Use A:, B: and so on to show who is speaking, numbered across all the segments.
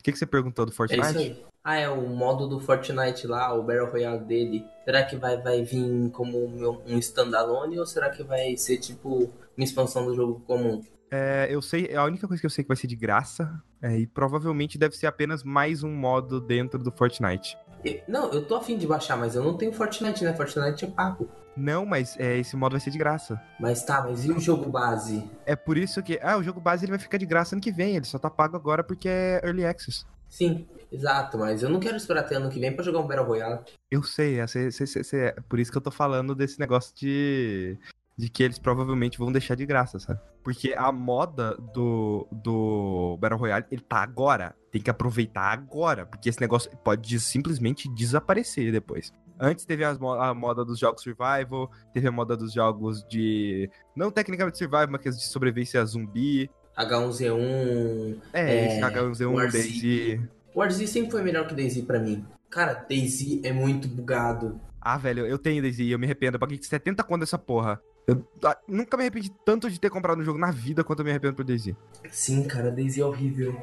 A: O que, que você perguntou do
B: É
A: Fortnite?
B: isso aí. Ah, é o modo do Fortnite lá, o Battle Royale dele. Será que vai, vai vir como um um standalone ou será que vai ser tipo uma expansão do jogo comum?
A: É, eu sei, a única coisa que eu sei que vai ser de graça é, e provavelmente deve ser apenas mais um modo dentro do Fortnite.
B: Não, eu tô afim de baixar, mas eu não tenho Fortnite, né? Fortnite é pago.
A: Não, mas é, esse modo vai ser de graça.
B: Mas tá, mas e o jogo base?
A: É por isso que. Ah, o jogo base ele vai ficar de graça ano que vem. Ele só tá pago agora porque é Early Access.
B: Sim, exato, mas eu não quero esperar até ano que vem pra jogar um Battle Royale.
A: Eu sei, é, é por isso que eu tô falando desse negócio de. De que eles provavelmente vão deixar de graça, sabe? Porque a moda do, do Battle Royale, ele tá agora. Tem que aproveitar agora. Porque esse negócio pode simplesmente desaparecer depois. Antes teve as a moda dos jogos survival, teve a moda dos jogos de. Não tecnicamente survival, mas de sobrevivência a zumbi.
B: H1Z1.
A: É,
B: É,
A: esse H1Z1,
B: War Z.
A: Daisy.
B: Warzy sempre foi melhor que Daisy pra mim. Cara, Daisy é muito bugado.
A: Ah, velho, eu tenho Daisy eu me arrependo. Eu paguei 70 conto dessa porra. Eu ah, nunca me arrependi tanto de ter comprado um jogo na vida quanto eu me arrependo por Daisy.
B: Sim, cara, Daisy é horrível.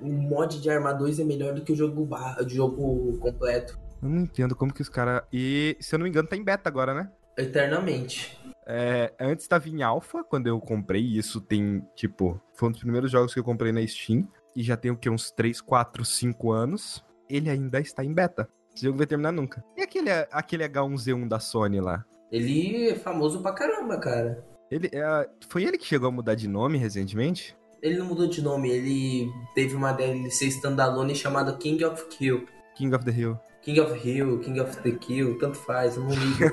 B: O mod de Arma 2 é melhor do que o jogo, ba- o jogo completo.
A: Eu não entendo como que os caras. E, se eu não me engano, tá em beta agora, né?
B: Eternamente.
A: É, antes tava em alpha, quando eu comprei. Isso tem, tipo, foi um dos primeiros jogos que eu comprei na Steam. E já tem o que? Uns 3, 4, 5 anos. Ele ainda está em beta. Esse jogo vai terminar nunca. E aquele, aquele H1Z1 da Sony lá?
B: Ele é famoso pra caramba, cara.
A: Ele, é, foi ele que chegou a mudar de nome recentemente?
B: Ele não mudou de nome, ele teve uma DLC standalone chamada King of Kill.
A: King of the Hill.
B: King of Hill, King of the Kill, tanto faz, eu não ligo.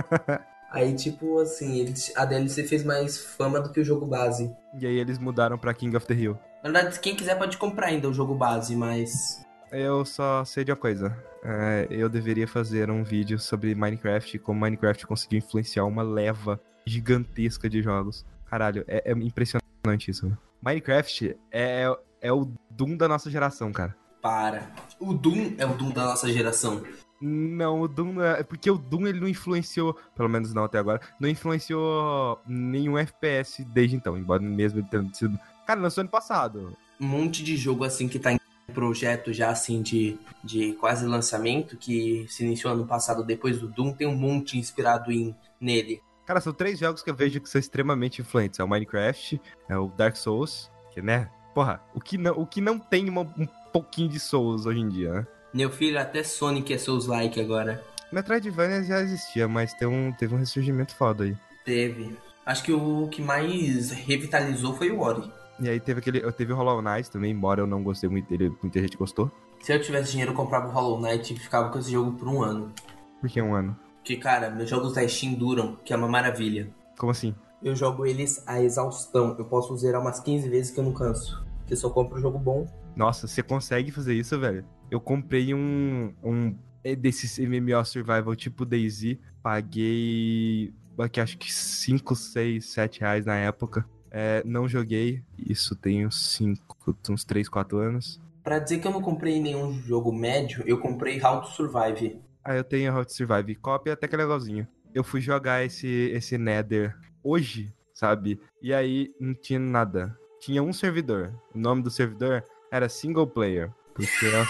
B: Aí, tipo, assim, ele- a DLC fez mais fama do que o jogo base.
A: E aí eles mudaram pra King of the Hill.
B: Na verdade, quem quiser pode comprar ainda o jogo base, mas.
A: Eu só sei de uma coisa. É, eu deveria fazer um vídeo sobre Minecraft e como Minecraft conseguiu influenciar uma leva gigantesca de jogos. Caralho, é, é impressionante isso. né? Minecraft é, é o Doom da nossa geração, cara.
B: Para. O Doom é o Doom da nossa geração.
A: Não, o Doom não é. Porque o Doom ele não influenciou, pelo menos não até agora, não influenciou nenhum FPS desde então, embora mesmo ele tendo sido. Cara, lançou ano passado.
B: Um monte de jogo assim que tá em projeto já assim de, de quase lançamento, que se iniciou ano passado depois do Doom, tem um monte inspirado em nele.
A: Cara, são três jogos que eu vejo que são extremamente influentes. É o Minecraft, é o Dark Souls, que, né? Porra, o que não, o que não tem uma- um pouquinho de Souls hoje em dia, né?
B: Meu filho, até Sonic é Souls like agora.
A: Metroidvania já existia, mas tem um, teve um ressurgimento foda aí.
B: Teve. Acho que o que mais revitalizou foi o Ori.
A: E aí teve aquele. Teve o Hollow Knight também, embora eu não gostei muito dele, muita gente gostou.
B: Se eu tivesse dinheiro, eu comprava o Hollow Knight e ficava com esse jogo por um ano.
A: Por que um ano?
B: Porque, cara, meus jogos da Steam duram, que é uma maravilha.
A: Como assim?
B: Eu jogo eles a exaustão. Eu posso zerar umas 15 vezes que eu não canso. Porque só compro jogo bom.
A: Nossa, você consegue fazer isso, velho? Eu comprei um. um desses MMO Survival tipo Daisy. Paguei. Aqui, acho que 5, 6, 7 reais na época. É, não joguei. Isso tem uns 5, uns 3, 4 anos.
B: Pra dizer que eu não comprei nenhum jogo médio, eu comprei How to Survive.
A: Ah, eu tenho How to Survive. Copy até que é legalzinho. Eu fui jogar esse, esse Nether hoje, sabe? E aí não tinha nada. Tinha um servidor. O nome do servidor era single player. Porque é o,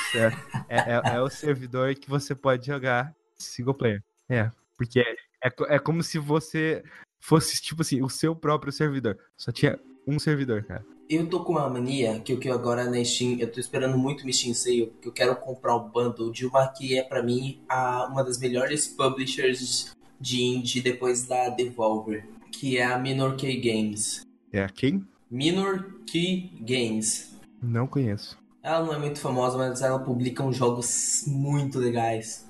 A: é, é- é o servidor que você pode jogar single player. É. Porque é, é, é como se você fosse, tipo assim, o seu próprio servidor. Só tinha um servidor, cara.
B: Eu tô com uma mania que eu que agora na Steam, eu tô esperando muito o Steam Sale, que eu quero comprar o bundle de uma que é pra mim a, uma das melhores publishers de indie depois da Devolver, que é a Minor Key Games.
A: É quem?
B: Minor Key Games.
A: Não conheço.
B: Ela não é muito famosa, mas ela publica uns jogos muito legais.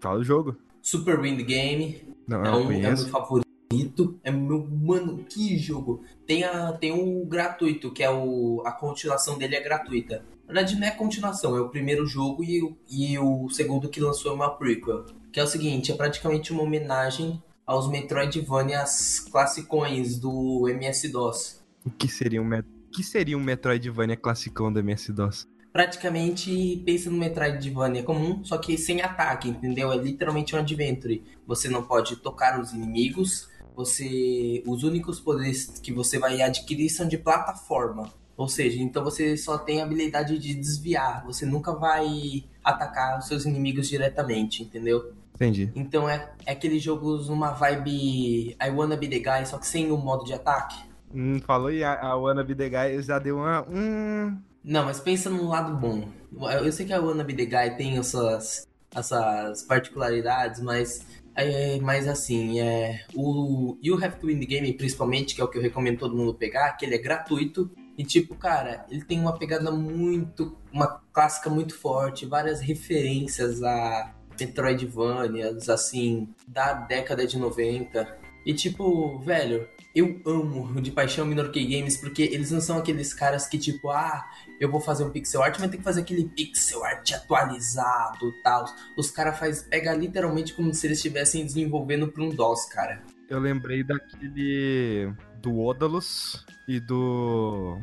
A: Fala o jogo.
B: Super Wind Game,
A: Não,
B: é, um, é
A: conheço.
B: meu favorito. É meu. Mano, que jogo! Tem, a, tem o gratuito, que é o. A continuação dele é gratuita. Na verdade, não é continuação, é o primeiro jogo e, o- e o segundo que lançou é uma prequel. Que é o seguinte: é praticamente uma homenagem aos Metroidvanias classicões do MS-DOS.
A: O que seria um, que seria um Metroidvania classicão da MS-DOS?
B: Praticamente pensa no Metroidvania comum, só que sem ataque, entendeu? É literalmente um adventure. Você não pode tocar os inimigos, você os únicos poderes que você vai adquirir são de plataforma. Ou seja, então você só tem a habilidade de desviar, você nunca vai atacar os seus inimigos diretamente, entendeu?
A: Entendi.
B: Então é, é aqueles jogos numa vibe I Wanna Be The Guy, só que sem o modo de ataque.
A: Hum, falou e a, a Wanna Be The Guy já deu uma... Hum...
B: Não, mas pensa num lado bom. Eu, eu sei que a Wanna Be The Guy tem essas, essas particularidades, mas... É, mas assim, é, o You Have to Win the Game, principalmente, que é o que eu recomendo todo mundo pegar, que ele é gratuito. E tipo, cara, ele tem uma pegada muito. uma clássica muito forte, várias referências a Metroidvanias, assim, da década de 90. E tipo, velho, eu amo de paixão Minorkey Games porque eles não são aqueles caras que tipo, ah, eu vou fazer um pixel art, mas tem que fazer aquele pixel art atualizado e tal. Os caras faz pega literalmente como se eles estivessem desenvolvendo para um DOS, cara.
A: Eu lembrei daquele do Odalus e do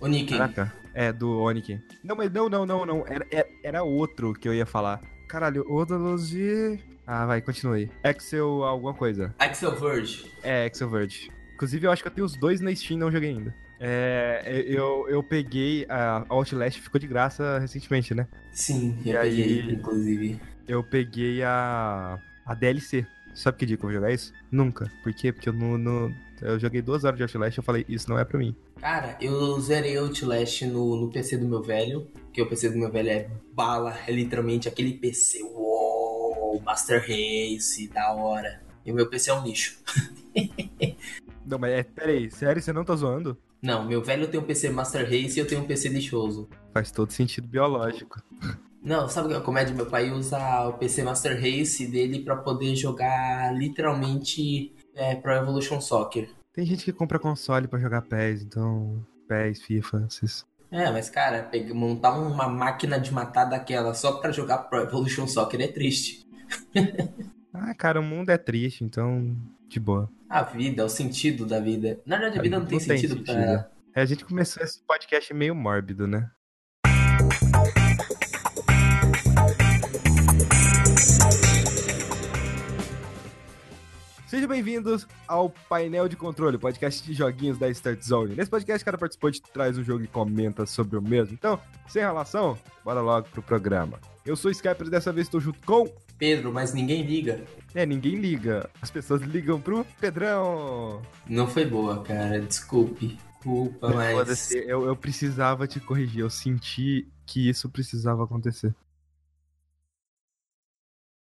B: Oniken.
A: Caraca, é do Oniken. Não, mas não, não, não, não, era, era, era outro que eu ia falar. Caralho, Odalus e ah, vai, continue. Excel alguma coisa.
B: Excel Verge.
A: É, Excel Verge. Inclusive, eu acho que eu tenho os dois na Steam, não joguei ainda. É, eu, eu peguei a Outlast, ficou de graça recentemente, né?
B: Sim, eu e peguei, aí, inclusive.
A: Eu peguei a, a DLC. Sabe que dia que eu vou jogar isso? Nunca. Por quê? Porque eu não, não eu joguei duas horas de Outlast e eu falei, isso não é pra mim.
B: Cara, eu zerei Outlast no, no PC do meu velho, que o PC do meu velho é bala, é literalmente aquele PC, uou, Master Race, da hora. E o meu PC é um lixo.
A: não, mas é, peraí, sério, você não tá zoando?
B: Não, meu velho tem um PC Master Race e eu tenho um PC lixoso.
A: Faz todo sentido biológico.
B: Não, sabe o que é a comédia? Meu pai usa o PC Master Race dele para poder jogar literalmente é, Pro Evolution Soccer.
A: Tem gente que compra console para jogar PES, então PES, FIFA, esses...
B: É, mas cara, pegar, montar uma máquina de matar daquela só para jogar Pro Evolution Soccer é triste.
A: ah, cara, o mundo é triste, então de boa.
B: A vida, o sentido da vida. Na verdade, a vida não, não tem, tem sentido, sentido pra...
A: É, a gente começou esse podcast meio mórbido, né? Sejam bem-vindos ao Painel de Controle, podcast de joguinhos da Start Zone. Nesse podcast, cada participante traz um jogo e comenta sobre o mesmo. Então, sem relação, bora logo pro programa. Eu sou o Skyper e dessa vez estou junto com...
B: Pedro, mas ninguém liga.
A: É, ninguém liga. As pessoas ligam pro Pedrão.
B: Não foi boa, cara. Desculpe. Culpa, mas...
A: Eu, eu precisava te corrigir. Eu senti que isso precisava acontecer.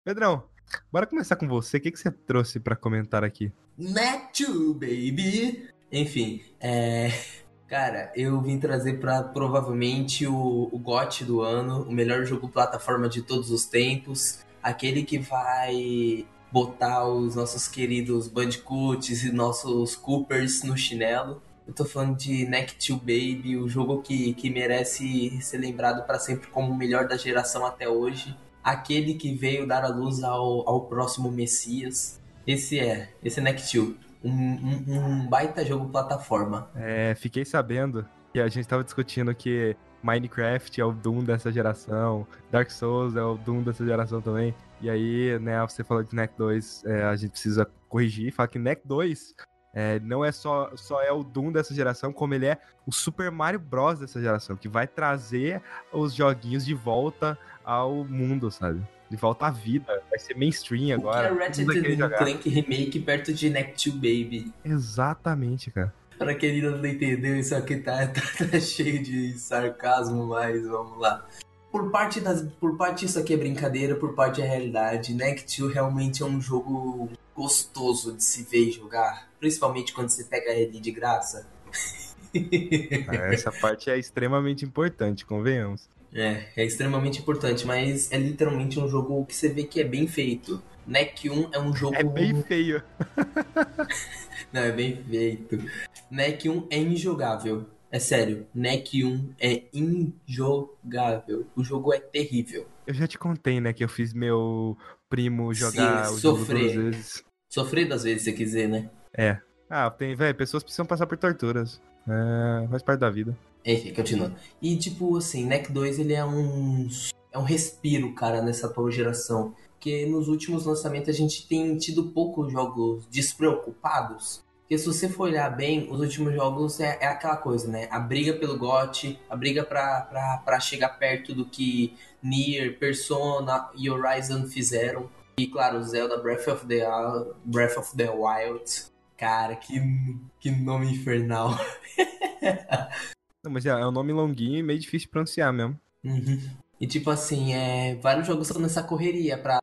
A: Pedrão, Bora começar com você. O que, que você trouxe para comentar aqui?
B: 2, baby! Enfim, é. Cara, eu vim trazer para provavelmente o, o GOT do ano, o melhor jogo plataforma de todos os tempos, aquele que vai botar os nossos queridos Bandicoots e nossos Coopers no chinelo. Eu tô falando de Neck 2 Baby, o jogo que, que merece ser lembrado para sempre como o melhor da geração até hoje aquele que veio dar a luz ao, ao próximo Messias. Esse é, esse é Nectil. Um, um, um, baita jogo plataforma.
A: É, fiquei sabendo que a gente tava discutindo que Minecraft é o Doom dessa geração, Dark Souls é o Doom dessa geração também. E aí, né, você falou de NEC 2, é, a gente precisa corrigir e falar que NEC 2 é, não é só, só é o Doom dessa geração, como ele é o Super Mario Bros. dessa geração, que vai trazer os joguinhos de volta ao mundo, sabe? De volta à vida. Vai ser mainstream agora.
B: O que é Ratchet Clank Remake perto de Neck 2 Baby?
A: Exatamente, cara.
B: Pra quem não entendeu, isso aqui tá, tá, tá, cheio de sarcasmo, mas vamos lá. Por parte, das, por parte isso aqui é brincadeira, por parte é realidade. Neck 2 realmente é um jogo gostoso de se ver jogar. Principalmente quando você pega ele de graça.
A: É, essa parte é extremamente importante, convenhamos.
B: É, é extremamente importante, mas é literalmente um jogo que você vê que é bem feito. NEC 1 é um jogo.
A: É bem feio.
B: Não, é bem feito. NEC 1 é injogável. É sério, NEC 1 é injogável. O jogo é terrível.
A: Eu já te contei, né, que eu fiz meu primo jogar Sim, o sofrer. jogo duas vezes.
B: Sofrer das vezes, se quiser, né?
A: É. Ah, tem, velho, pessoas precisam passar por torturas. É, faz parte da vida.
B: Enfim, continuando. E tipo assim, NEC 2 ele é um é um respiro, cara, nessa atual geração, porque nos últimos lançamentos a gente tem tido poucos jogos despreocupados, Porque se você for olhar bem, os últimos jogos é, é aquela coisa, né? A briga pelo GOT, a briga pra, pra, pra chegar perto do que Nier, Persona e Horizon fizeram. E claro, Zelda Breath of the, Breath of the Wild. Cara, que, que nome infernal.
A: Não, mas é, é um nome longuinho e meio difícil de pronunciar mesmo.
B: Uhum. E tipo assim, é, vários jogos estão nessa correria pra,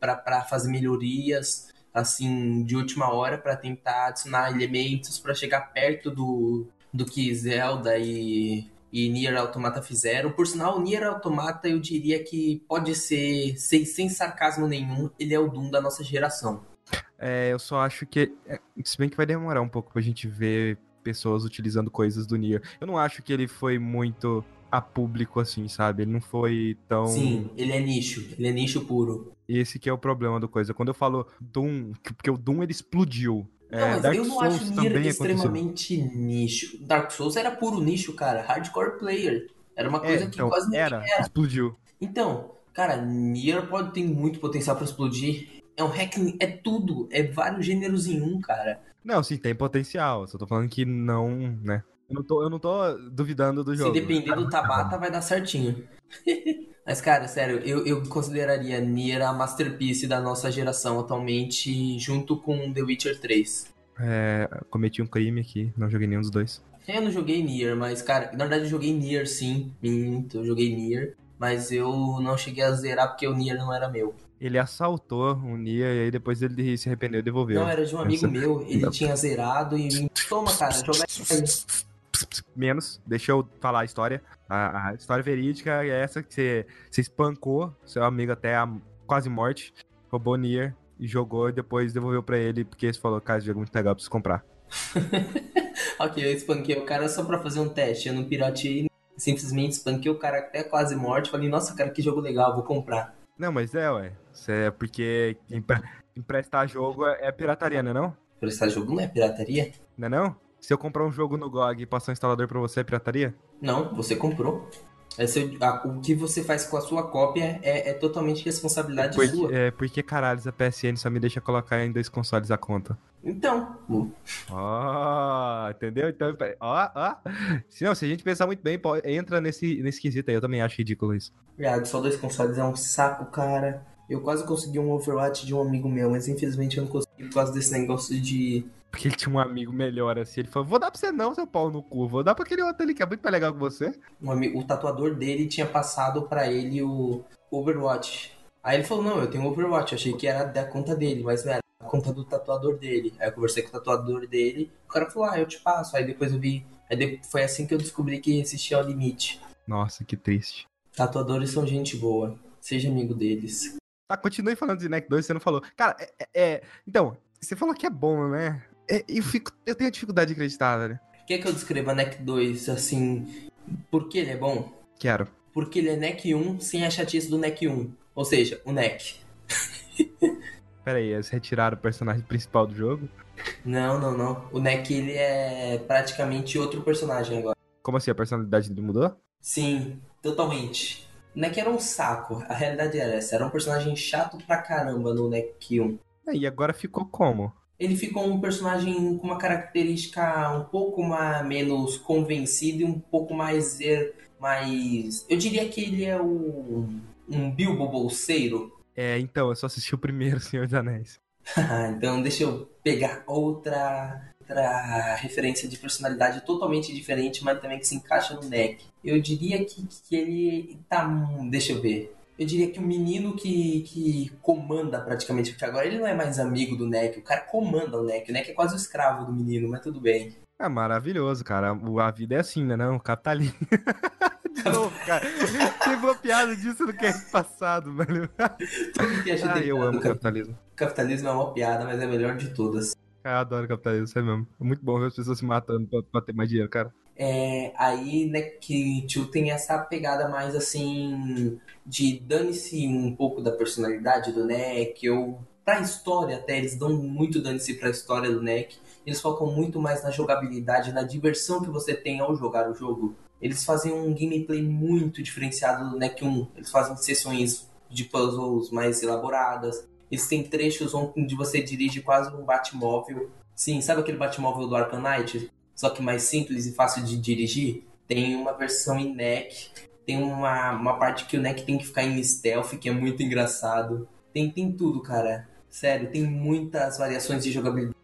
B: pra fazer melhorias assim de última hora para tentar adicionar elementos para chegar perto do, do que Zelda e, e Nier Automata fizeram. Por sinal, o Nier Automata eu diria que pode ser, sem, sem sarcasmo nenhum, ele é o Doom da nossa geração.
A: É, eu só acho que. É, se bem que vai demorar um pouco pra gente ver pessoas utilizando coisas do Nier. Eu não acho que ele foi muito a público assim, sabe? Ele não foi tão.
B: Sim, ele é nicho. Ele é nicho puro.
A: Esse que é o problema do coisa. Quando eu falo Doom, porque o Doom ele explodiu.
B: Não, é, mas Dark eu não Souls acho Nier extremamente aconteceu. nicho. Dark Souls era puro nicho, cara. Hardcore player. Era uma coisa é, que então, quase ninguém
A: era, era. Explodiu.
B: Então, cara, Nier pode ter muito potencial para explodir. É um hack, é tudo. É vários gêneros em um, cara.
A: Não, sim, tem potencial. Só tô falando que não, né? Eu não tô, eu não tô duvidando do jogo.
B: Se depender do Tabata, vai dar certinho. Mas, cara, sério, eu, eu consideraria Nier a masterpiece da nossa geração atualmente, junto com The Witcher 3.
A: É, cometi um crime aqui, não joguei nenhum dos dois.
B: Eu não joguei Nier, mas, cara, na verdade eu joguei Nier sim, minto, eu joguei Nier, mas eu não cheguei a zerar porque o Nier não era meu.
A: Ele assaltou o Nier e aí depois ele se arrependeu e devolveu.
B: Não, era de um amigo meu, ele não. tinha zerado e toma, cara, joga aí
A: menos, deixa eu falar a história. A, a história verídica é essa que você, você espancou seu amigo até a quase morte, roubou Nier e jogou e depois devolveu para ele porque você falou, cara, esse jogo é muito legal, preciso comprar.
B: ok, eu espanquei o cara só pra fazer um teste, eu não pirateei, simplesmente espanquei o cara até quase morte, falei, nossa, cara, que jogo legal, vou comprar.
A: Não, mas é, ué, Isso é porque emprestar jogo é, é pirataria, não é não?
B: Emprestar jogo não é pirataria?
A: Não é não? Se eu comprar um jogo no GOG e passar um instalador pra você, é pirataria?
B: Não, você comprou. É seu, a, o que você faz com a sua cópia é, é totalmente responsabilidade
A: porque,
B: sua.
A: É, porque caralho, a PSN só me deixa colocar em dois consoles a conta.
B: Então.
A: Ó, oh, entendeu? Então, ó, ó. Se, não, se a gente pensar muito bem, pode, entra nesse, nesse quesito aí. Eu também acho ridículo isso.
B: Viado, só dois consoles é um saco, cara. Eu quase consegui um Overwatch de um amigo meu, mas infelizmente eu não consegui por causa desse negócio de
A: porque ele tinha um amigo melhor assim. Ele falou: Vou dar pra você não, seu pau no cu. Vou dar pra aquele outro ali que é muito mais legal que você.
B: Um amigo, o tatuador dele tinha passado pra ele o Overwatch. Aí ele falou: Não, eu tenho Overwatch. Eu achei que era da conta dele, mas não era a conta do tatuador dele. Aí eu conversei com o tatuador dele. O cara falou: Ah, eu te passo. Aí depois eu vi. Aí foi assim que eu descobri que existia o limite.
A: Nossa, que triste.
B: Tatuadores são gente boa. Seja amigo deles.
A: Tá, continue falando de NEC 2, você não falou. Cara, é, é, é então, você falou que é bom, né? É, eu, fico, eu tenho dificuldade de acreditar, velho.
B: Quer que eu descreva NEC 2 assim? Por que ele é bom?
A: Quero.
B: Porque ele é NEC 1 sem a chatice do NEC 1. Ou seja, o NEC.
A: Pera aí, eles retiraram o personagem principal do jogo?
B: Não, não, não. O NEC ele é praticamente outro personagem agora.
A: Como assim? A personalidade dele mudou?
B: Sim, totalmente. O NEC era um saco. A realidade era essa. Era um personagem chato pra caramba no NEC 1.
A: É, e agora ficou como?
B: Ele ficou um personagem com uma característica um pouco mais, menos convencido e um pouco mais, er, mais. Eu diria que ele é o, um Bilbo bolseiro.
A: É, então, eu só assisti o primeiro Senhor dos Anéis.
B: então, deixa eu pegar outra, outra referência de personalidade totalmente diferente, mas também que se encaixa no deck. Eu diria que, que ele tá. Deixa eu ver eu diria que o menino que, que comanda praticamente, porque agora ele não é mais amigo do Neck, o cara comanda o Neck. O Neck é quase o escravo do menino, mas tudo bem.
A: É maravilhoso, cara. A vida é assim, né? Não, capitalismo. De novo, cara. Teve uma piada disso no cast passado, velho. ah, eu amo capitalismo.
B: Capitalismo é uma piada, mas é a melhor de todas.
A: Cara, eu adoro capitalismo, isso é mesmo. É muito bom ver as pessoas se matando pra, pra ter mais dinheiro, cara.
B: É, aí, né, que Tio tem essa pegada mais assim de dane-se um pouco da personalidade do Neck, ou pra história até, eles dão muito dane-se pra história do Neck. Eles focam muito mais na jogabilidade, na diversão que você tem ao jogar o jogo. Eles fazem um gameplay muito diferenciado do Neck 1. Eles fazem sessões de puzzles mais elaboradas. Eles têm trechos onde você dirige quase um Batmóvel Sim, sabe aquele Batmóvel do Arkham Knight? Só que mais simples e fácil de dirigir? Tem uma versão em neck, tem uma, uma parte que o neck tem que ficar em stealth, que é muito engraçado. Tem, tem tudo, cara. Sério, tem muitas variações de jogabilidade.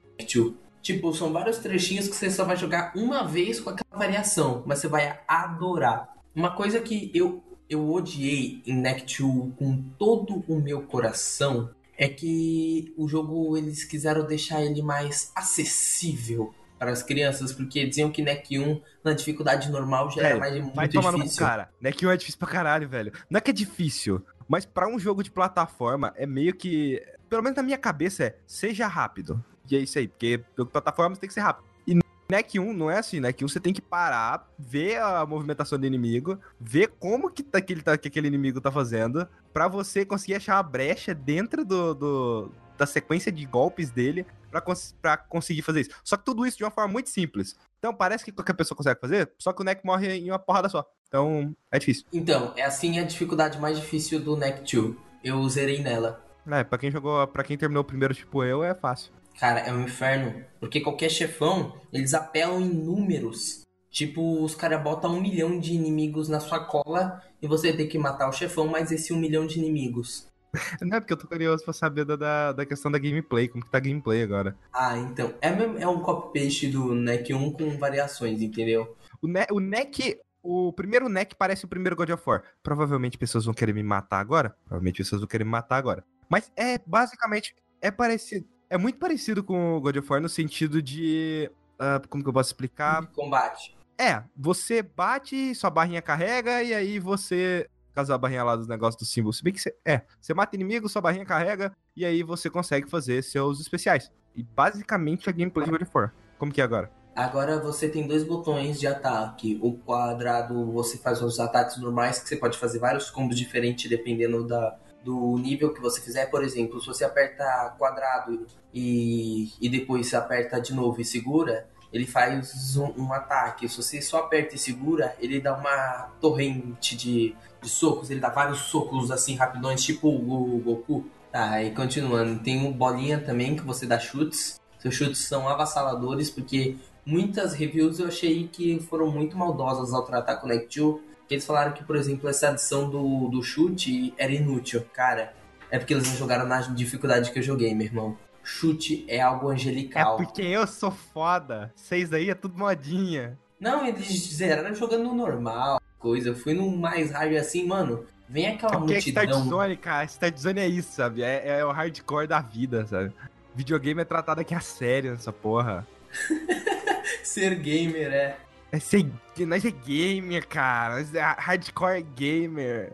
B: Tipo, são vários trechinhos que você só vai jogar uma vez com aquela variação, mas você vai adorar. Uma coisa que eu, eu odiei em Neck 2 com todo o meu coração é que o jogo eles quiseram deixar ele mais acessível para as crianças, porque diziam que NEC 1 na dificuldade normal já era mais muito
A: vai tomar
B: difícil.
A: no cara. NEC 1 é difícil pra caralho, velho. Não é que é difícil, mas para um jogo de plataforma é meio que, pelo menos na minha cabeça é, seja rápido. E é isso aí, porque jogo de plataforma tem que ser rápido. E NEC 1 não é assim, NEC 1 você tem que parar, ver a movimentação do inimigo, ver como que, tá, que, ele tá, que aquele inimigo tá fazendo, para você conseguir achar uma brecha dentro do, do da sequência de golpes dele pra, cons conseguir fazer isso. Só que tudo isso de uma forma muito simples. Então parece que qualquer pessoa consegue fazer, só que o Neck morre em uma porrada só. Então é difícil.
B: Então, é assim a dificuldade mais difícil do Neck 2. Eu zerei nela.
A: É, pra quem jogou, para quem terminou o primeiro tipo eu, é fácil.
B: Cara, é um inferno. Porque qualquer chefão, eles apelam em números. Tipo, os caras botam um milhão de inimigos na sua cola e você tem que matar o chefão mais esse um milhão de inimigos.
A: Não é porque eu tô curioso pra saber da, da questão da gameplay, como que tá a gameplay agora.
B: Ah, então. É, é um copy-paste do NEC 1 com variações, entendeu?
A: O, ne o Neck. O primeiro Neck parece o primeiro God of War. Provavelmente pessoas vão querer me matar agora. Provavelmente pessoas vão querer me matar agora. Mas é basicamente. É parecido. É muito parecido com o God of War no sentido de. ah, como que eu posso explicar?
B: Combate.
A: É, você bate, sua barrinha carrega, e aí você. Caso a barrinha lá dos negócios do símbolo. Se bem que você. É, você mata inimigo, sua barrinha carrega, e aí você consegue fazer seus especiais. E basicamente a gameplay de War. Como que é agora?
B: Agora você tem dois botões de ataque. O quadrado você faz os ataques normais, que você pode fazer vários combos diferentes dependendo da, do nível que você fizer. Por exemplo, se você aperta quadrado e, e depois você aperta de novo e segura, ele faz um, um ataque. Se você só aperta e segura, ele dá uma torrente de, de socos. Ele dá vários socos assim rapidões, tipo o Goku. Tá, e continuando, tem um bolinha também que você dá chutes. Seus chutes são avassaladores, porque muitas reviews eu achei que foram muito maldosas ao tratar Connect 2. Que eles falaram que, por exemplo, essa adição do, do chute era inútil. Cara, é porque eles não jogaram na dificuldade que eu joguei, meu irmão. Chute é algo
A: É
B: angelical.
A: porque eu sou foda. Vocês aí é tudo modinha.
B: Não, eles zeraram jogando no normal, coisa. Eu fui no mais hard assim, mano. Vem aquela
A: É porque
B: multidão.
A: Zone, cara, Start Zone é isso, sabe? É, é o hardcore da vida, sabe? Videogame é tratado aqui a sério nessa porra.
B: Ser gamer é.
A: É ser, nós é gamer, cara. Nós é hardcore gamer.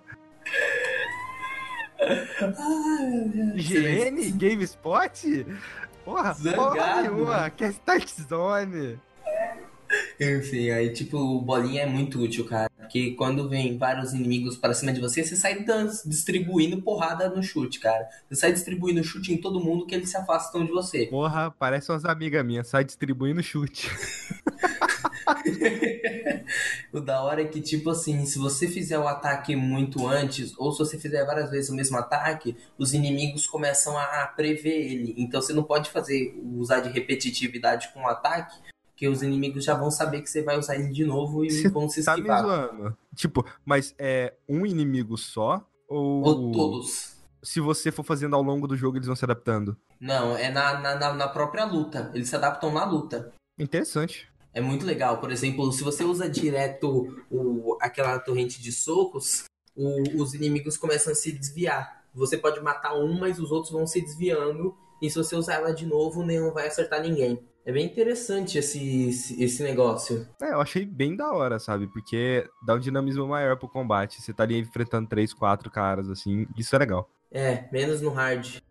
B: Ai.
A: GN? GameSpot? Porra, porra
B: Zangado.
A: nenhuma. Que é Start Zone.
B: Enfim, aí tipo, o bolinha é muito útil, cara. Porque quando vem vários inimigos para cima de você, você sai distribuindo porrada no chute, cara. Você sai distribuindo chute em todo mundo que eles se afastam de você.
A: Porra, parece umas amigas minhas. Sai distribuindo chute.
B: o da hora é que, tipo assim, se você fizer o ataque muito antes, ou se você fizer várias vezes o mesmo ataque, os inimigos começam a prever ele. Então você não pode fazer usar de repetitividade com o ataque, que os inimigos já vão saber que você vai usar ele de novo e
A: Você
B: vão se
A: Tá me
B: esquivar.
A: zoando. Tipo, mas é um inimigo só? Ou,
B: ou todos.
A: se você for fazendo ao longo do jogo, eles vão se adaptando?
B: Não, é na, na, na- na própria luta. Eles se adaptam na luta.
A: Interessante.
B: É muito legal. Por exemplo, se você usa direto o, aquela torrente de socos, o- os inimigos começam a se desviar. Você pode matar um, mas os outros vão se desviando. E se você usar ela de novo, nenhum vai acertar ninguém. É bem interessante esse, esse, negócio.
A: É, eu achei bem da hora, sabe? Porque dá um dinamismo maior pro combate. Você tá ali enfrentando três, quatro caras, assim. Isso é legal.
B: É, menos no hard.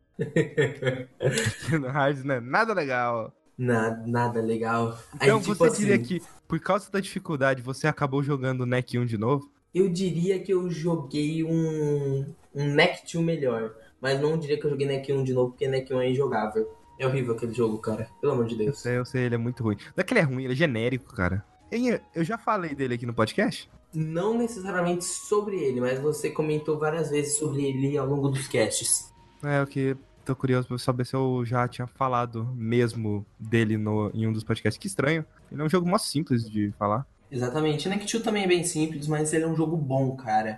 A: No hard, né? Nada legal.
B: Nada, nada legal. Aí,
A: Então,
B: tipo
A: você
B: assim,
A: diria que, por causa da dificuldade, você acabou jogando o NEC 1 de novo?
B: Eu diria que eu joguei um, um Neck 2 melhor. Mas não diria que eu joguei Neck 1 de novo, porque Neck 1 é injogável. É horrível aquele jogo, cara. Pelo amor de
A: Eu
B: Deus.
A: sei, eu sei, ele é muito ruim. Não é que ele é ruim, ele é genérico, cara. Eu já falei dele aqui no podcast?
B: Não necessariamente sobre ele, mas você comentou várias vezes sobre ele ao longo dos casts.
A: É, o que tô curioso pra saber se eu já tinha falado mesmo dele no, em um dos podcasts. Que estranho. Ele é um jogo mó simples de falar.
B: Exatamente. Neck 2 também é bem simples, mas ele é um jogo bom, cara.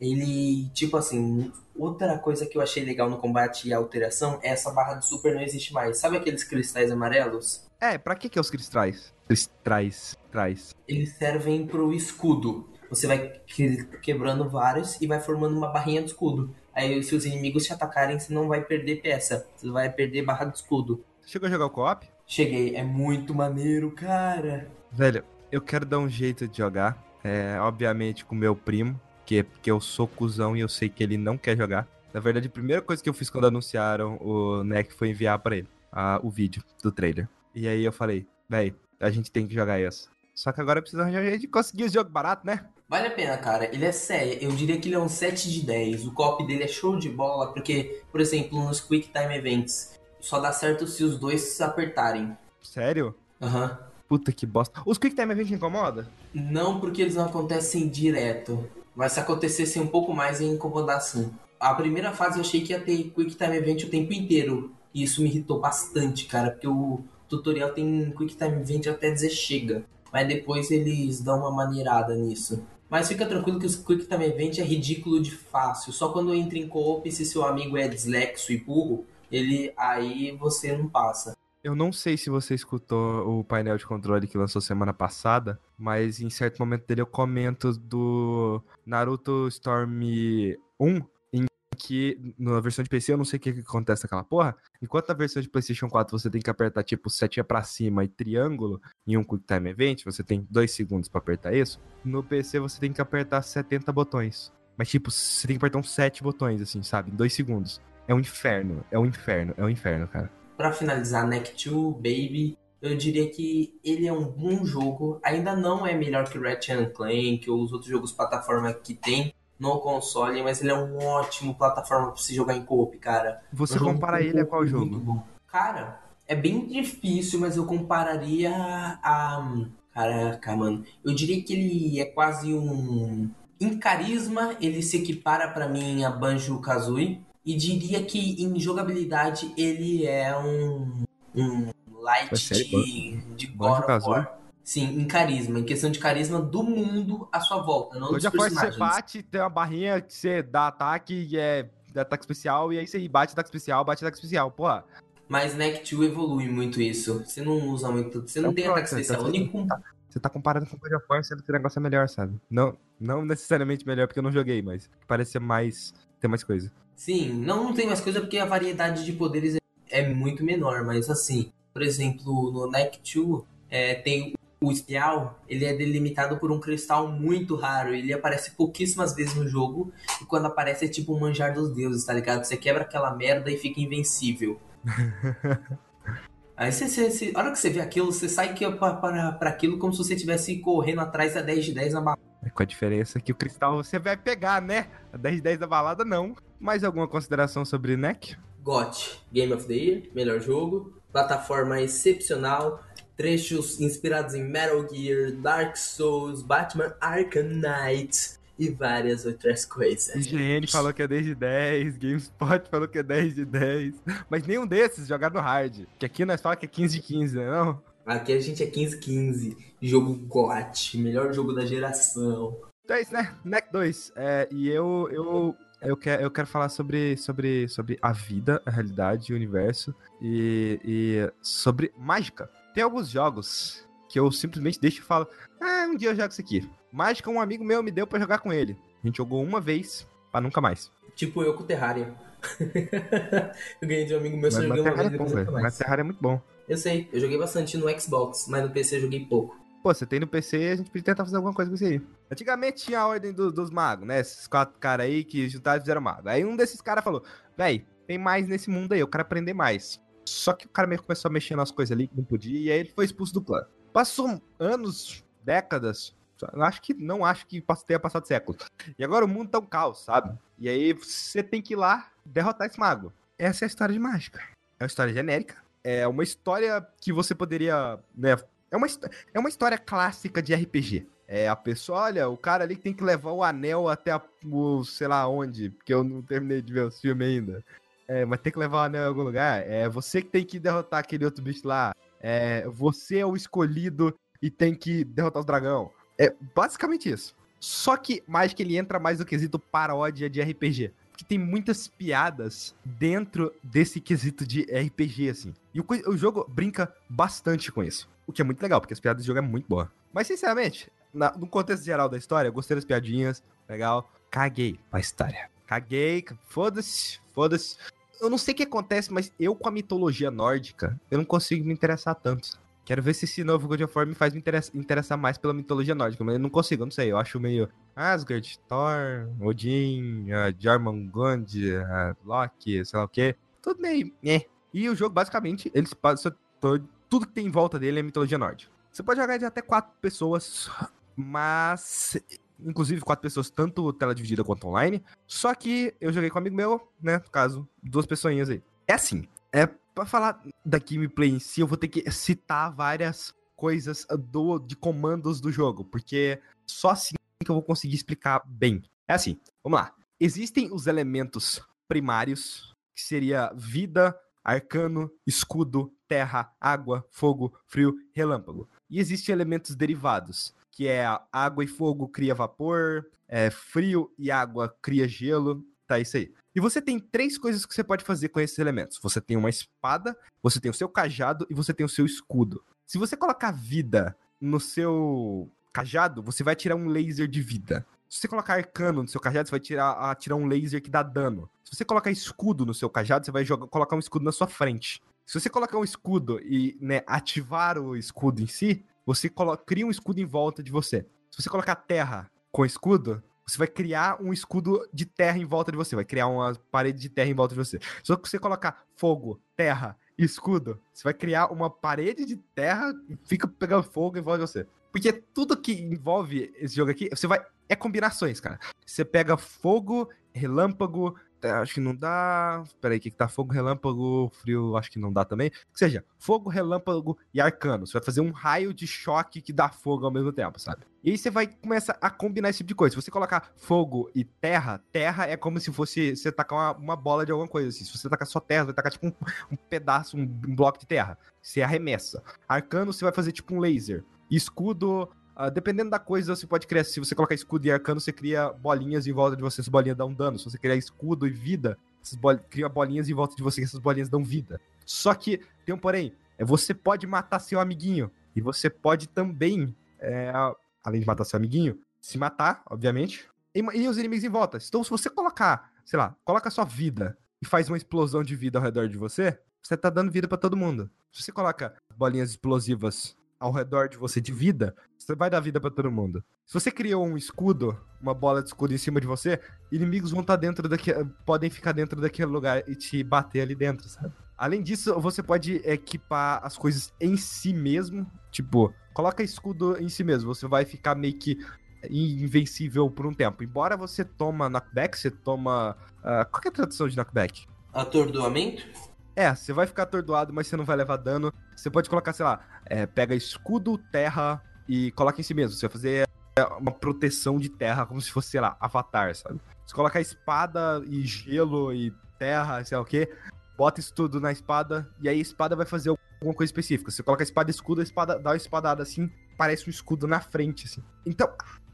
B: Ele, tipo assim, outra coisa que eu achei legal no combate e a alteração é essa barra de super não existe mais. Sabe aqueles cristais amarelos?
A: É, pra que que é os cristais? Cristais, traz.
B: Eles servem pro escudo. Você vai que- quebrando vários e vai formando uma barrinha de escudo. Aí, se os inimigos te atacarem, você não vai perder peça. Você vai perder barra de escudo.
A: Chegou a jogar o co-op?
B: Cheguei, é muito maneiro, cara.
A: Velho, eu quero dar um jeito de jogar. É, obviamente com meu primo, que, porque eu sou cuzão e eu sei que ele não quer jogar. Na verdade, a primeira coisa que eu fiz quando anunciaram o NEC foi enviar pra ele a- o vídeo do trailer. E aí eu falei, véi, a gente tem que jogar isso. Só que agora precisa arranjar de conseguir esse jogo barato, né?
B: Vale a pena, cara. Ele é sério. Eu diria que ele é um 7 de 10. O cop dele é show de bola, porque, por exemplo, nos Quick Time Events, só dá certo se os dois se apertarem.
A: Sério?
B: Aham.
A: Puta que bosta. Os Quick Time Event incomoda?
B: Não porque eles não acontecem direto. Mas se acontecesse um pouco mais, ia incomodar sim. A primeira fase eu achei que ia ter Quick Time Event o tempo inteiro. E isso me irritou bastante, cara, porque o tutorial tem Quick Time Event até dizer chega. Mas depois eles dão uma maneirada nisso. Mas fica tranquilo que o Quick Time Event é ridículo de fácil. Só quando entra em co-op, se seu amigo é dislexo e burro, ele aí você não passa.
A: Eu não sei se você escutou o painel de controle que lançou semana passada, mas em certo momento dele eu comento do Naruto Storm 1, em que na versão de PC eu não sei o que, que acontece naquela porra. Enquanto na versão de PlayStation 4 você tem que apertar tipo setinha pra cima e triângulo em um Quick Time Event, você tem dois segundos pra apertar isso. No PC você tem que apertar 70 botões. Mas tipo, você tem que apertar uns 7 botões, assim, sabe? Em dois segundos. É um inferno, é um inferno, é um inferno, cara.
B: Pra finalizar, Neck 2, Baby, eu diria que ele é um bom jogo. Ainda não é melhor que Ratchet Clank ou os outros jogos plataforma que tem no console, mas ele é um ótimo plataforma pra se jogar em co-op, cara.
A: Você
B: Um
A: compara
B: com
A: ele a qual
B: muito
A: jogo?
B: bom. Cara, é bem difícil, mas eu compararia a. Caraca, mano. Eu diria que ele é quase um. Em carisma, ele se equipara pra mim a Banjo Kazooie. E diria que em jogabilidade ele é um. Um light
A: É
B: de, de God of? War. Sim, em carisma, em questão de carisma do mundo à sua volta, não
A: God
B: dos
A: War você
B: personagens.
A: bate, tem uma barrinha que você dá ataque e é dá ataque especial, e aí você bate ataque especial, bate ataque especial. Porra,
B: Mas Neck 2 evolui muito isso. Você não usa muito. Você não
A: É um
B: tem ataque especial.
A: tá você tá comparando com God of War, sendo que o negócio é melhor, sabe? Não, não necessariamente melhor porque eu não joguei, mas parece ser mais. ter mais coisa.
B: Sim, não, não tem mais coisa porque a variedade de poderes é, muito menor, mas assim, por exemplo, no Neck 2 é, tem o espial, ele é delimitado por um cristal muito raro, ele aparece pouquíssimas vezes no jogo, e quando aparece é tipo um manjar dos deuses, tá ligado? Você quebra aquela merda e fica invencível. Aí você, você, você- a hora que você vê aquilo, você sai que é pra, pra, pra aquilo como se você estivesse correndo atrás da 10 de 10 na barra.
A: É com a diferença que o cristal você vai pegar, né? A 10 10 da balada, não. Mais alguma consideração sobre NEC?
B: GOT, Game of the Year, melhor jogo, plataforma excepcional, trechos inspirados em Metal Gear, Dark Souls, Batman Arkham Knight e várias outras coisas.
A: IGN falou que é 10 de 10, GameSpot falou que é 10 de 10. Mas nenhum desses jogaram no hard. Que aqui nós falamos que é 15 de 15, né? Não?
B: Aqui a gente é 15-15, jogo GOT, melhor jogo da geração.
A: Então é isso, né? NEC 2. É, e eu, eu, eu, quero, eu quero falar sobre, sobre, sobre a vida, a realidade, o universo e, e sobre mágica. Tem alguns jogos que eu simplesmente deixo e falo: Ah, um dia eu jogo isso aqui. Mágica, um amigo meu me deu pra jogar com ele. A gente jogou uma vez, pra nunca mais.
B: Tipo eu com Terraria. eu ganhei de um amigo meu, só
A: Mas,
B: joguei
A: mas
B: uma vez
A: é bom,
B: nunca mais.
A: Mas Terraria é muito bom.
B: Eu sei, eu joguei bastante no Xbox, mas no PC eu joguei pouco.
A: Pô, você tem no PC, a gente podia tentar fazer alguma coisa com isso aí. Antigamente tinha a ordem do- dos magos, né? Esses quatro caras aí que juntaram e fizeram mago. Aí um desses caras falou, véi, tem mais nesse mundo aí, eu quero aprender mais. Só que o cara meio que começou a mexer nas coisas ali que não podia, e aí ele foi expulso do clã. Passou anos, décadas, acho que, não acho que tenha passado séculos. E agora o mundo tá um caos, sabe? E aí você tem que ir lá derrotar esse mago. Essa é a história de mágica. É uma história genérica. É uma história que você poderia, né, é uma, é uma história clássica de RPG. É a pessoa, olha, o cara ali tem que levar o anel até a, o sei lá onde, porque eu não terminei de ver os filmes ainda. é, vai ter que levar o anel em algum lugar. É você que tem que derrotar aquele outro bicho lá. É, você é o escolhido e tem que derrotar os dragão. É basicamente isso. Só que mais que ele entra mais no quesito paródia de RPG. Que tem muitas piadas dentro desse quesito de RPG, assim. E o, o jogo brinca bastante com isso. O que é muito legal, porque as piadas do jogo é muito boa. Mas, sinceramente, na, no contexto geral da história, eu gostei das piadinhas, legal. Caguei pra história. Caguei, foda-se, foda-se. Eu não sei o que acontece, mas eu com a mitologia nórdica, eu não consigo me interessar tanto. Quero ver se esse novo God of War me faz me interessar, mais pela mitologia nórdica, mas eu não consigo, eu não sei. Eu acho meio Asgard, Thor, Odin, uh, Jormungand, uh, Loki, sei lá o que. Tudo meio. É. E o jogo, basicamente, eles passam. Tudo que tem em volta dele é mitologia nórdica. Você pode jogar de até quatro pessoas, mas inclusive quatro pessoas, tanto tela dividida quanto online. Só que eu joguei com um amigo meu, né? No caso, duas pessoinhas aí. É assim, é para falar da gameplay em si, eu vou ter que citar várias coisas do, de comandos do jogo, porque só assim que eu vou conseguir explicar bem. É assim, vamos lá. Existem os elementos primários, que seria vida, arcano, escudo, terra, água, fogo, frio, relâmpago. E existem elementos derivados, que é água e fogo cria vapor, é, frio e água cria gelo, tá isso aí. E você tem três coisas que você pode fazer com esses elementos. Você tem uma espada, você tem o seu cajado e você tem o seu escudo. Se você colocar vida no seu cajado, você vai tirar um laser de vida. Se você colocar arcano no seu cajado, você vai tirar, tirar um laser que dá dano. Se você colocar escudo no seu cajado, você vai jogar, colocar um escudo na sua frente. Se você colocar um escudo e né, ativar o escudo em si, você cria um escudo em volta de você. Se você colocar terra com escudo, você vai criar um escudo de terra em volta de você, vai criar uma parede de terra em volta de você. Só que você colocar fogo, terra escudo, você vai criar uma parede de terra e fica pegando fogo em volta de você. Porque tudo que envolve esse jogo aqui, você vai. É combinações, cara. Você pega fogo, relâmpago, acho que não dá. Peraí, o que, que tá? Fogo, relâmpago, frio, acho que não dá também. Ou seja, fogo, relâmpago e arcano. Você vai fazer um raio de choque que dá fogo ao mesmo tempo, sabe? E aí você vai começar a combinar esse tipo de coisa. Se você colocar fogo e terra, terra é como se fosse você tacar uma, uma bola de alguma coisa. Assim. Se você tacar só terra, você vai tacar tipo um, um pedaço, um, um bloco de terra. Você arremessa. Arcano, você vai fazer tipo um laser. Escudo, Uh, dependendo da coisa, você pode criar. Se você colocar escudo e arcano, você cria bolinhas em volta de você. Essas bolinhas dão dano. Se você criar escudo e vida, bol cria bolinhas em volta de você. Essas bolinhas dão vida. Só que tem um porém. É, você pode matar seu amiguinho. E você pode também, é, além de matar seu amiguinho, se matar, obviamente. E, e os inimigos em volta. Então, se você colocar, sei lá, coloca sua vida e faz uma explosão de vida ao redor de você, você tá dando vida para todo mundo. Se você coloca bolinhas explosivas ao redor de você de vida, você vai dar vida para todo mundo. Se você criou um escudo, uma bola de escudo em cima de você, inimigos vão estar tá dentro daquele. podem ficar dentro daquele lugar e te bater ali dentro, sabe? Além disso, você pode equipar as coisas em si mesmo. Tipo, coloca escudo em si mesmo. Você vai ficar meio que invencível por um tempo. Embora você toma knockback, você toma. Uh, qual é a tradução de knockback?
B: Atordoamento?
A: É, você vai ficar atordoado, mas você não vai levar dano. Você pode colocar, sei lá, é, pega escudo, terra e coloca em si mesmo. Você vai fazer é, uma proteção de terra, como se fosse, sei lá, avatar, sabe? Você coloca espada e gelo e terra, sei lá o quê, bota isso tudo na espada, e aí a espada vai fazer alguma coisa específica. Você coloca a espada e escudo, a espada dá uma espadada assim, parece um escudo na frente, assim. Então,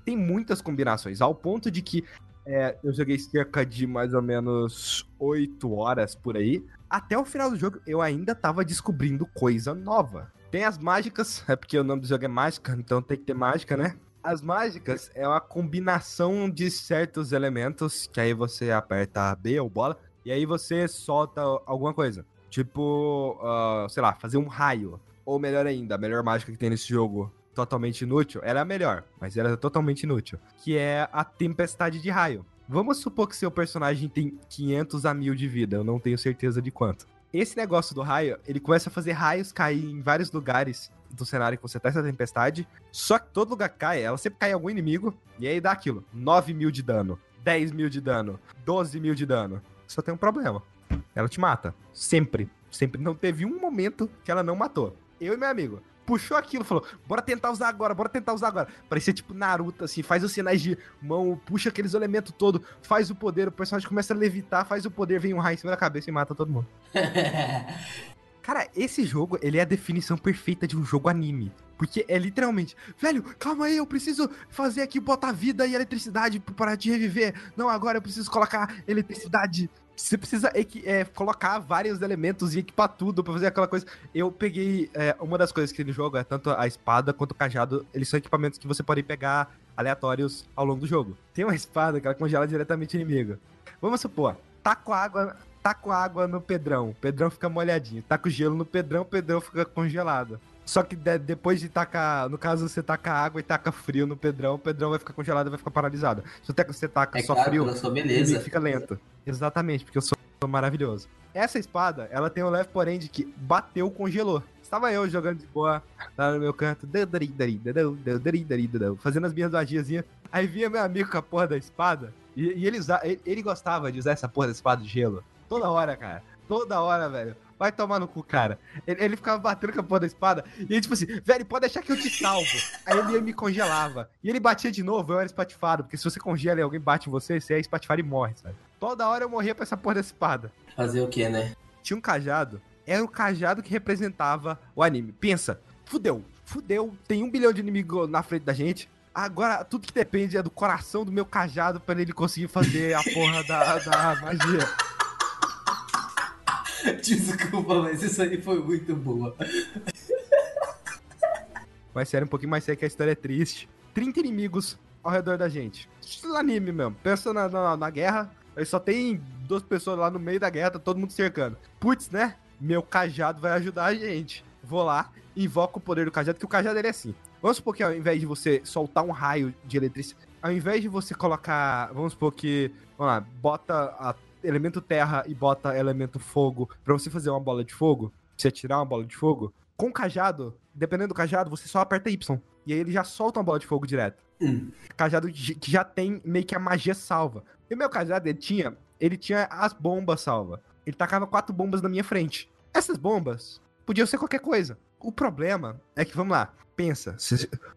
A: tem muitas combinações, ao ponto de que é, eu joguei cerca de mais ou menos 8 horas por aí. Até o final do jogo, eu ainda tava descobrindo coisa nova. Tem as mágicas, é porque o nome do jogo é mágica, então tem que ter mágica, né? As mágicas é uma combinação de certos elementos, que aí você aperta B ou bola, e aí você solta alguma coisa. Tipo, uh, sei lá, fazer um raio. Ou melhor ainda, a melhor mágica que tem nesse jogo, totalmente inútil, era a melhor, mas era totalmente inútil. Que é a tempestade de raio. Vamos supor que seu personagem tem 500 a 1000 de vida, eu não tenho certeza de quanto. Esse negócio do raio, ele começa a fazer raios cair em vários lugares do cenário que você tá essa tempestade. Só que todo lugar cai, ela sempre cai em algum inimigo. E aí dá aquilo: 9 mil de dano, 10 mil de dano, 12 mil de dano. Só tem um problema: ela te mata. Sempre. Sempre. Não teve um momento que ela não matou. Eu e meu amigo, puxou aquilo, falou: bora tentar usar agora, bora tentar usar agora. Parecia tipo Naruto, assim, faz os sinais de mão, puxa aqueles elementos todo, faz o poder, o personagem começa a levitar, faz o poder, vem um raio em cima da cabeça e mata todo mundo. Cara, esse jogo, ele é a definição perfeita de um jogo anime. Porque é literalmente, velho, calma aí, eu preciso fazer aqui, botar vida e eletricidade para te reviver. Não, agora eu preciso colocar eletricidade. Você precisa é, colocar vários elementos e equipar tudo pra fazer aquela coisa. Eu peguei. É, uma das coisas que no jogo é tanto a espada quanto o cajado. Eles são equipamentos que você pode pegar aleatórios ao longo do jogo. Tem uma espada que ela congela diretamente o inimigo. Vamos supor, tá com água tá com água no Pedrão, o Pedrão fica molhadinho. Tá com gelo no Pedrão, o Pedrão fica congelado. Só que de, depois de tacar, no caso você taca água e taca frio no Pedrão, o Pedrão vai ficar congelado e vai ficar paralisado. Se você taca é só claro, frio,
B: ele
A: fica lento. Exatamente, porque eu sou maravilhoso. Essa espada, ela tem um leve porém de que bateu, congelou. Estava eu jogando de boa lá no meu canto, fazendo as minhas magiazinhas. Aí vinha meu amigo com a porra da espada, e, e ele, ele, ele gostava de usar essa porra da espada de gelo. Toda hora, cara. Toda hora, velho. Vai tomar no cu, cara. Ele, ele, ficava batendo com a porra da espada. E ele, tipo assim, velho, pode deixar que eu te salvo. Aí ele me congelava. E ele batia de novo, eu era espatifado. Porque se você congela e alguém bate em você, você é espatifado e morre, sabe? Toda hora eu morria pra essa porra da espada.
B: Fazer o que, né?
A: Tinha um cajado. Era o cajado que representava o anime. Pensa, fudeu. Fudeu. Tem um bilhão de inimigos na frente da gente. Agora, tudo que depende é do coração do meu cajado para ele conseguir fazer a porra da, da magia.
B: Desculpa, mas isso aí foi muito boa.
A: Mas sério, um pouquinho mais sério que a história é triste. 30 inimigos ao redor da gente. Estilo anime mesmo. Pensa na, na, na guerra, aí só tem duas pessoas lá no meio da guerra, tá todo mundo cercando. Putz, né? Meu cajado vai ajudar a gente. Vou lá, invoco o poder do cajado, que o cajado ele é assim. Vamos supor que ao invés de você soltar um raio de eletricidade, ao invés de você colocar, vamos supor que, vamos lá, bota a elemento terra e bota elemento fogo para você fazer uma bola de fogo, você tirar uma bola de fogo, com cajado, dependendo do cajado, você só aperta Y. E aí ele já solta uma bola de fogo direto. Hum. Cajado que já tem meio que a magia salva. E o meu cajado, ele tinha, ele tinha as bombas salva. Ele tacava quatro bombas na minha frente. Essas bombas podiam ser qualquer coisa. O problema é que, vamos lá, pensa,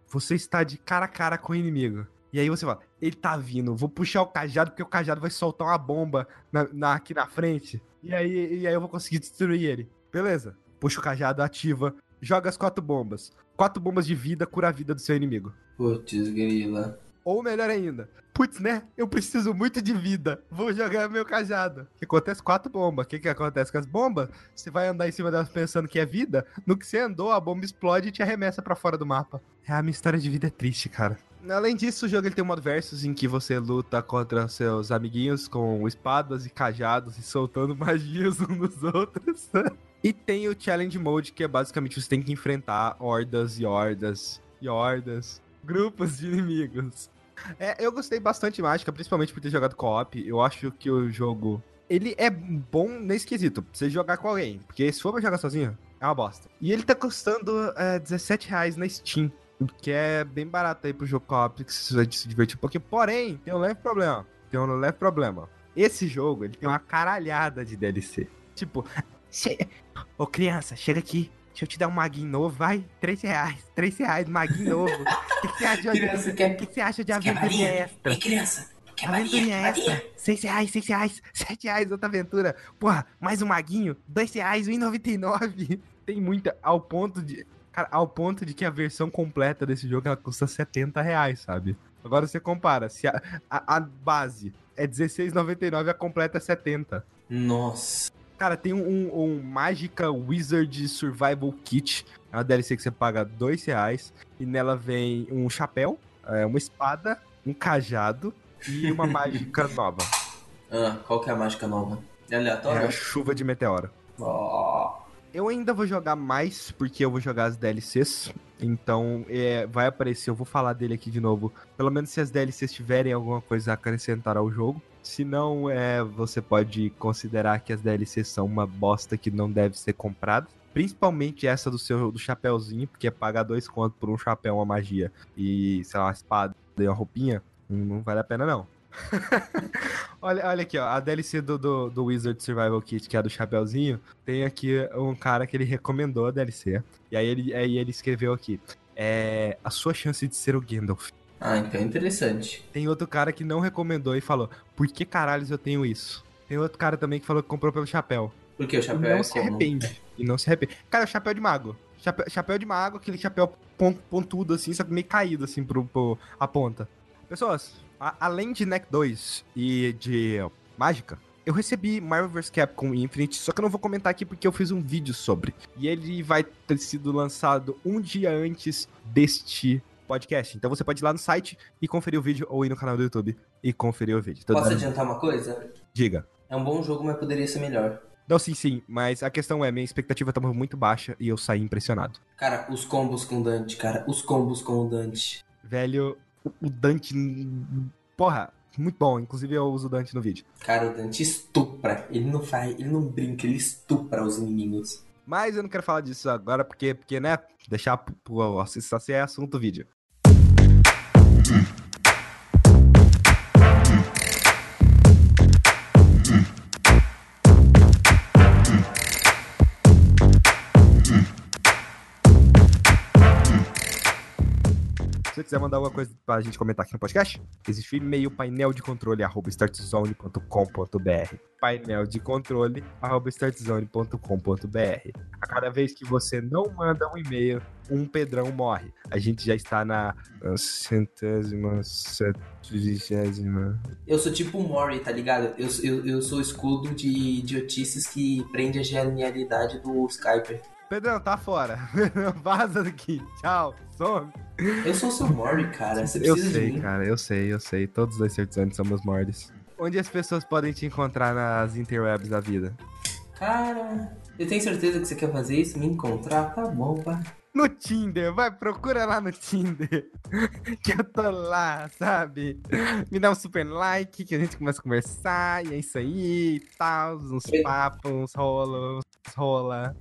A: você está de cara a cara com o inimigo. E aí você fala, ele tá vindo, vou puxar o cajado, porque o cajado vai soltar uma bomba na, na, aqui na frente. E aí, e aí eu vou conseguir destruir ele. Beleza. Puxa o cajado, ativa, joga as quatro bombas. Quatro bombas de vida, cura a vida do seu inimigo.
B: Putz, grila.
A: Ou melhor ainda, putz, né? Eu preciso muito de vida. Vou jogar meu cajado. Que acontece quatro bombas. O que, que acontece com as bombas? Você vai andar em cima delas pensando que é vida. No que você andou, a bomba explode e te arremessa para fora do mapa. É, a minha história de vida é triste, cara. Além disso, o jogo ele tem um modo versus em que você luta contra seus amiguinhos com espadas e cajados e soltando magias uns nos outros. e tem o Challenge Mode, que é basicamente você tem que enfrentar hordas e hordas e hordas, grupos de inimigos. É, eu gostei bastante de Mágica, principalmente por ter jogado co-op. Eu acho que o jogo. Ele é bom nesse quesito, você jogar com alguém. Porque se for pra jogar sozinho, é uma bosta. E ele tá custando é, 17 reais na Steam que é bem barato aí pro jogo co-op, que você vai se divertir um pouquinho. Porém, tem um leve problema. Tem um leve problema. Esse jogo, ele tem uma caralhada de DLC. Tipo, che... ô criança, chega aqui. Deixa eu te dar um maguinho novo, vai. 3 reais. 3 reais, maguinho novo. O que, você acha de, criança, quer... que, que você acha de aventurinha extra?
B: Ei, criança.
A: Aventurinha extra. 6 reais, 6 reais, 7 reais outra aventura. Porra, mais um maguinho. 2 reais, 1,99. Tem muita, ao ponto de. Cara, ao ponto de que a versão completa desse jogo ela custa 70 reais, sabe? Agora você compara, se a, a, a base é 16,99 a completa é 70.
B: Nossa.
A: Cara, tem um, um Magica Wizard Survival Kit. É uma DLC que você paga 2 reais. E nela vem um chapéu, é, uma espada, um cajado e uma mágica nova.
B: Ah, qual que é a mágica nova? É aleatória?
A: É a chuva de meteoro.
B: Oh.
A: Eu ainda vou jogar mais, porque eu vou jogar as DLCs. Então, é, vai aparecer, eu vou falar dele aqui de novo. Pelo menos se as DLCs tiverem alguma coisa a acrescentar ao jogo. Se não, é, você pode considerar que as DLCs são uma bosta que não deve ser comprada. Principalmente essa do seu do chapéuzinho, porque é pagar dois contos por um chapéu, uma magia, e, sei lá, uma espada e uma roupinha, não vale a pena não. Olha, olha aqui, ó. A DLC do, do, do Wizard Survival Kit, que é a do Chapeuzinho, tem aqui um cara que ele recomendou a DLC. E aí ele, aí ele escreveu aqui: é, A sua chance de ser o Gandalf.
B: Ah, então é interessante.
A: Tem outro cara que não recomendou e falou: Por que caralhos eu tenho isso? Tem outro cara também que falou que comprou pelo chapéu.
B: Porque o
A: E
B: chapéu
A: não
B: é
A: se
B: como?
A: arrepende. E não se arrepende. Cara, é o chapéu de mago. Chapéu, chapéu de mago, aquele chapéu pon- pontudo assim, só que meio caído assim pro, pro a ponta. Pessoas, a- além de Neck 2 e de Mágica, eu recebi Marvel vs Capcom Infinite, só que eu não vou comentar aqui porque eu fiz um vídeo sobre. E ele vai ter sido lançado um dia antes deste podcast. Então você pode ir lá no site e conferir o vídeo ou ir no canal do YouTube e conferir o vídeo. Tô
B: Posso adiantar uma coisa?
A: Diga.
B: É um bom jogo, mas poderia ser melhor.
A: Não, sim, sim, mas a questão é, minha expectativa tava muito baixa e eu saí impressionado.
B: Cara, os combos com o Dante, cara. Os combos com o Dante.
A: Velho, o- Dante. Porra, muito bom. Inclusive eu uso o Dante no vídeo.
B: Cara, o Dante estupra. Ele não faz, ele não brinca, ele estupra os inimigos.
A: Mas eu não quero falar disso agora porque, porque né? Deixar pro, isso é assunto vídeo. Quiser mandar alguma coisa pra gente comentar aqui no podcast, existe e-mail painel de controle arroba startzone.com.br painel de controle arroba startzone.com.br A cada vez que você não manda um e-mail, um Pedrão morre. A gente já está na centésima, setigésima...
B: Eu sou tipo o Mori, tá ligado? Eu, eu, eu sou escudo de idiotices que prende a genialidade do Skyper.
A: Pedrão, tá fora. Vaza daqui. Tchau. Some.
B: Eu sou seu Mori, cara. Você
A: Eu sei, cara, eu sei, eu sei. Todos os Startzone somos mordes. Onde as pessoas podem te encontrar nas interwebs da vida?
B: Cara, eu tenho certeza que você quer fazer isso? Me encontrar? Tá bom, vai.
A: No Tinder, vai, procura lá no Tinder. que eu tô lá, sabe? Me dá um super like, que a gente começa a conversar, e é isso aí, e tal, uns papos, uns rolos, rola.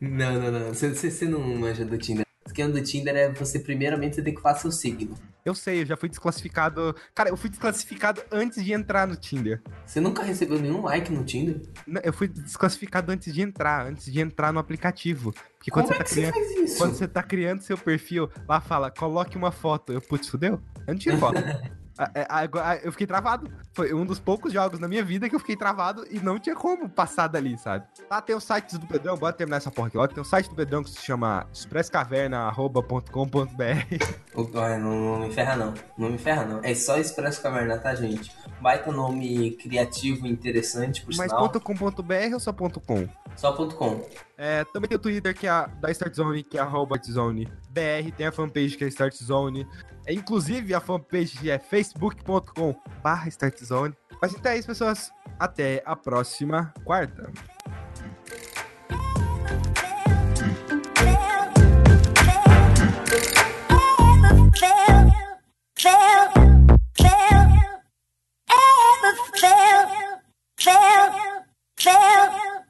B: Não, não, não. Você, você, você não manja do Tinder. O esquema do Tinder é você, primeiramente, você tem que fazer seu signo.
A: Eu sei, eu já fui desclassificado. Cara, eu fui desclassificado antes de entrar no Tinder.
B: Você nunca recebeu nenhum like no Tinder?
A: Não, Eu fui desclassificado antes de entrar, antes de entrar no aplicativo. Porque quando
B: Como
A: você
B: é
A: tá
B: você
A: criando.
B: faz isso?
A: Quando você tá criando seu perfil, lá fala, coloque uma foto. Eu, putz, fudeu? Eu não tinha foto. É, eu fiquei travado. Foi um dos poucos jogos na minha vida que eu fiquei travado e não tinha como passar dali, sabe? Lá tem o site do Pedrão, bora terminar essa porra aqui logo. Tem o site do Pedrão que se chama expresscaverna.com.br.
B: Ai, não, não me ferra não. Não me ferra não. É só Expresso Caverna, tá, gente? Baita nome criativo e interessante, por
A: Mas
B: sinal.
A: .com.br ou só .com?
B: Só ponto .com.
A: É, também tem o Twitter, que é da Start Zone, que é arroba Zone BR. Tem a fanpage, que é Start Zone. Inclusive, a fanpage é facebook.com.br startzone. Mas então é isso, pessoas. Até a próxima quarta. fail, fail, fail.